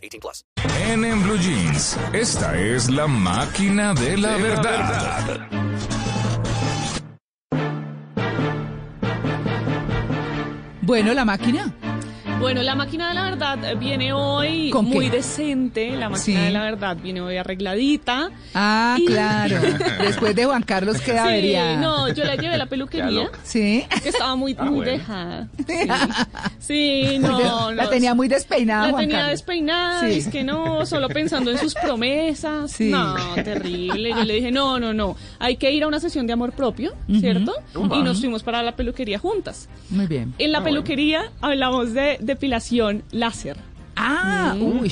18 plus. En, en Blue Jeans, esta es la máquina de la verdad. Bueno, la máquina. Bueno, la máquina de la verdad viene hoy ¿Con qué? muy decente. La máquina Sí. de la verdad viene hoy arregladita. Ah, Y- claro. Después de Juan Carlos queda Sí, avería. no, yo la llevé a la peluquería. Sí. Que estaba muy, Ah, muy bueno. dejada. Sí, Sí, no, la no. tenía muy despeinada, La Juan tenía Carlos. despeinada, Sí. es que no, solo pensando en sus promesas. Sí. No, terrible. Yo le dije, no, no, no, hay que ir a una sesión de amor propio, ¿cierto? Y nos fuimos para la peluquería juntas. Muy bien. En la peluquería hablamos de depilación láser. Ah, uy.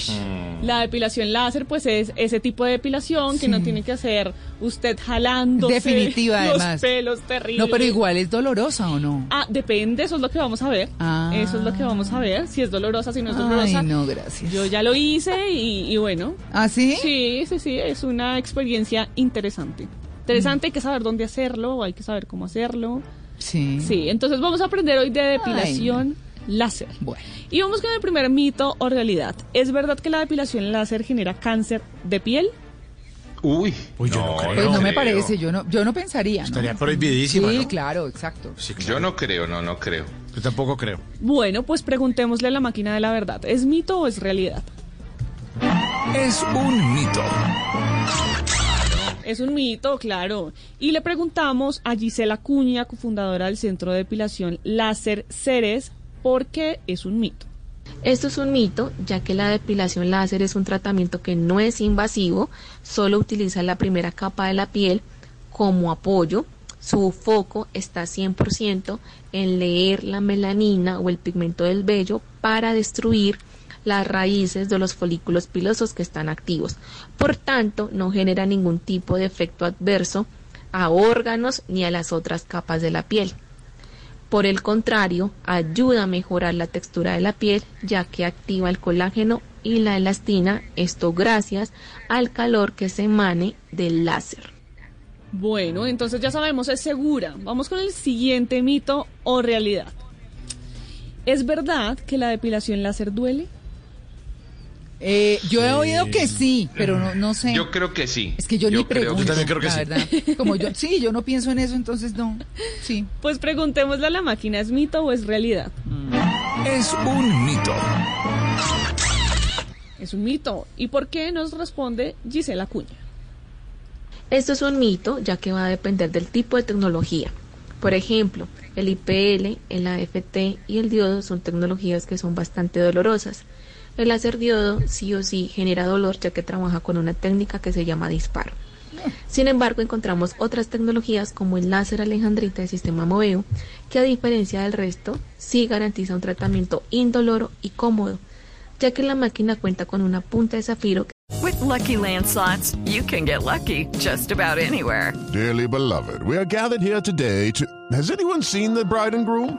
La depilación láser, pues es ese tipo de depilación que no tiene que hacer usted jalando Definitiva, los además. pelos terribles. No, pero igual es dolorosa o no. Ah, depende, eso es lo que vamos a ver. Ah. Eso es lo que vamos a ver, si es dolorosa, si no es Ay, dolorosa. no, gracias. Yo ya lo hice y, y bueno, ¿Ah, sí? sí, sí, sí, es una experiencia interesante. Interesante, hay que saber dónde hacerlo, hay que saber cómo hacerlo. Sí. Sí, entonces vamos a aprender hoy de depilación láser. Bueno. Y vamos con el primer mito o realidad. ¿Es verdad que la depilación láser genera cáncer de piel? Uy, Uy, yo no, creo. Pues no me parece, yo no, yo no pensaría. ¿no? Estaría prohibidísima, Sí, ¿no? claro, exacto. Sí, claro. yo no creo, no, no creo. Yo tampoco creo. Bueno, pues preguntémosle a la máquina de la verdad. ¿Es mito o es realidad? Es un mito. Es un mito, claro. Y le preguntamos a Gisela Cuña, cofundadora del Centro de Depilación Láser Ceres, por qué es un mito. Esto es un mito, ya que la depilación láser es un tratamiento que no es invasivo, solo utiliza la primera capa de la piel como apoyo. Su foco está 100% en leer la melanina o el pigmento del vello para destruir las raíces de los folículos pilosos que están activos. Por tanto, no genera ningún tipo de efecto adverso a órganos ni a las otras capas de la piel. Por el contrario, ayuda a mejorar la textura de la piel, ya que activa el colágeno y la elastina, esto gracias al calor que se emane del láser. Bueno, entonces ya sabemos, es segura. Vamos con el siguiente mito o realidad. ¿Es verdad que la depilación láser duele? Eh, yo he oído que sí, pero no, no sé. Yo creo que sí. Es que yo, ni creo pregunto. Yo también creo que la sí. verdad. Como yo, sí, yo no pienso en eso, entonces no. Sí. Pues preguntémosle a la máquina, ¿es mito o es realidad? Es un mito. Es un mito. ¿Y por qué nos responde Gisela Cuña? Esto es un mito, ya que va a depender del tipo de tecnología. Por ejemplo, el IPL, el AFT y el diodo son tecnologías que son bastante dolorosas. El láser diodo sí o sí genera dolor ya que trabaja con una técnica que se llama disparo. Sin embargo, encontramos otras tecnologías como el láser alejandrita del sistema Moveo, que a diferencia del resto, sí garantiza un tratamiento indoloro y cómodo, ya que la máquina cuenta con una punta de zafiro With Lucky Land slots, you can get lucky just about anywhere. Dearly beloved, we are gathered here today to. Has anyone seen the bride and groom?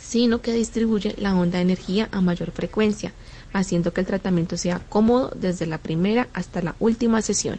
sino que distribuye la onda de energía a mayor frecuencia, haciendo que el tratamiento sea cómodo desde la primera hasta la última sesión.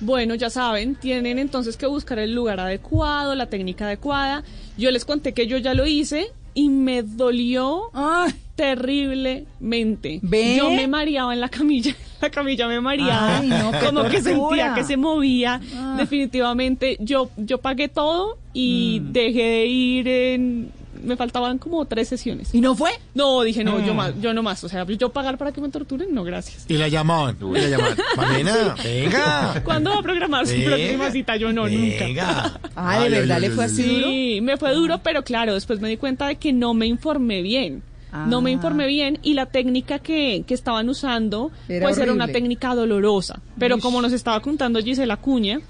Bueno, ya saben, tienen entonces que buscar el lugar adecuado, la técnica adecuada. Yo les conté que yo ya lo hice y me dolió Ay, terriblemente. ¿Ve? Yo me mareaba en la camilla, la camilla me mareaba, Ay, no, como que sentía que se movía. Ah. Definitivamente, yo yo pagué todo y Mm. dejé de ir en me faltaban como tres sesiones. ¿Y no fue? No, dije, no, yo, Mm. más, yo no más. O sea, yo pagar para que me torturen, no, gracias. Y la llamaban. Y la llamaban. Malena, venga. ¿Cuándo va a programar su próxima cita? Yo no, nunca. Venga. Ah, ¿de verdad ay, le fue ay, así ay. duro? Sí, me fue duro, pero claro, después me di cuenta de que no me informé bien. No me Ah. informé bien y la técnica que, que estaban usando Era pues era una horrible. técnica dolorosa. Pero como nos estaba contando Gisela Cuña,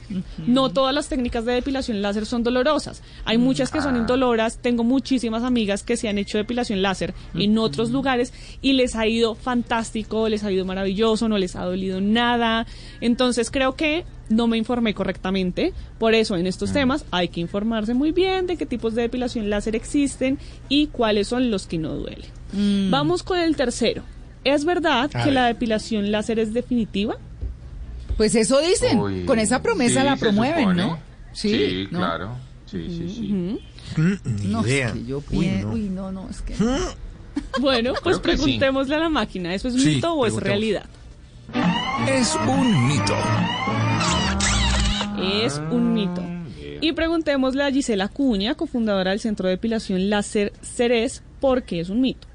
no todas las técnicas de depilación láser son dolorosas. Hay muchas que Ah. son indoloras. Tengo muchísimas amigas que se han hecho depilación láser en otros lugares y les ha ido fantástico, les ha ido maravilloso, no les ha dolido nada. Entonces creo que no me informé correctamente. Por eso en estos temas hay que informarse muy bien de qué tipos de depilación láser existen y cuáles son los que no duelen. Vamos con el tercero. ¿Es verdad A que ver. la depilación láser es definitiva? Pues eso dicen. Uy, Con esa promesa sí, la promueven. ¿no? Sí, ¿no? claro. Sí, sí, sí. Mm, Ni No, es idea. que yo Uy, no. Uy, no, no, es que... Bueno, pues sí. preguntémosle a la máquina, ¿eso es Sí, mito o es realidad? Es un mito. Es un mito. Y preguntémosle a Gisela Cuña, cofundadora del Centro de Depilación Láser Ceres, ¿por qué es un mito?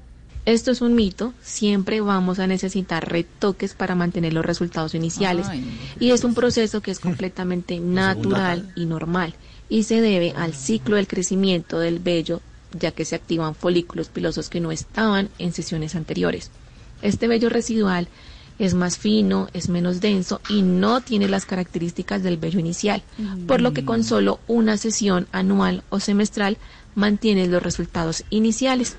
Esto es un mito, siempre vamos a necesitar retoques para mantener los resultados iniciales. Ay, y es un proceso que es completamente natural y normal. Y se debe al ciclo del crecimiento del vello ya que se activan folículos pilosos que no estaban en sesiones anteriores. Este vello residual es más fino, es menos denso y no tiene las características del vello inicial, por lo que con solo una sesión anual o semestral mantienes los resultados iniciales.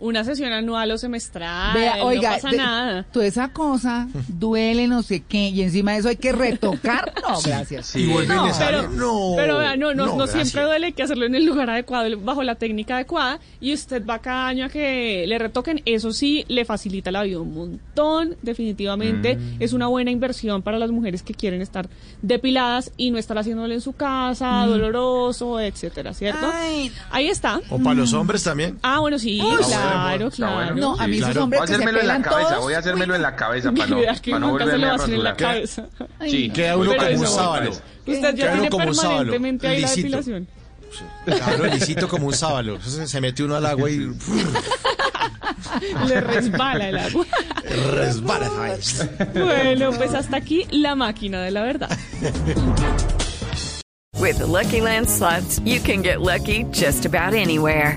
Una sesión anual o semestral, Vea, oiga, no pasa de- nada. toda esa cosa duele, no sé qué, y encima de eso hay que retocar. No, gracias. Sí. Y vuelve No, necesario. pero, No. pero vea, no, no, no, siempre duele, hay que hacerlo en el lugar adecuado, bajo la técnica adecuada, y usted va cada año a que le retoquen, eso sí, le facilita la vida un montón, definitivamente, Mm. es una buena inversión para las mujeres que quieren estar depiladas y no estar haciéndolo en su casa, doloroso, etcétera, ¿cierto? Mm. Ay. Ahí está. O para los hombres también. Ah, bueno, sí, claro, claro. bueno. No, a mí Sí, esos claro. hombres Voy a que se hacérmelo en la pelan cabeza, todos. voy a hacérmelo en la cabeza para no, para no nunca se volverme lo a hacen en la rasurar. cabeza. Sí, Queda uno como un sábalo. Usted ya tiene como un sábalo, permanentemente ahí la depilación. Claro, lisito como un sábalo. Se mete uno al agua y Le resbala el agua. resbala. Bueno, pues hasta aquí la máquina de la verdad. With the Lucky Land slots, you can get lucky just about anywhere.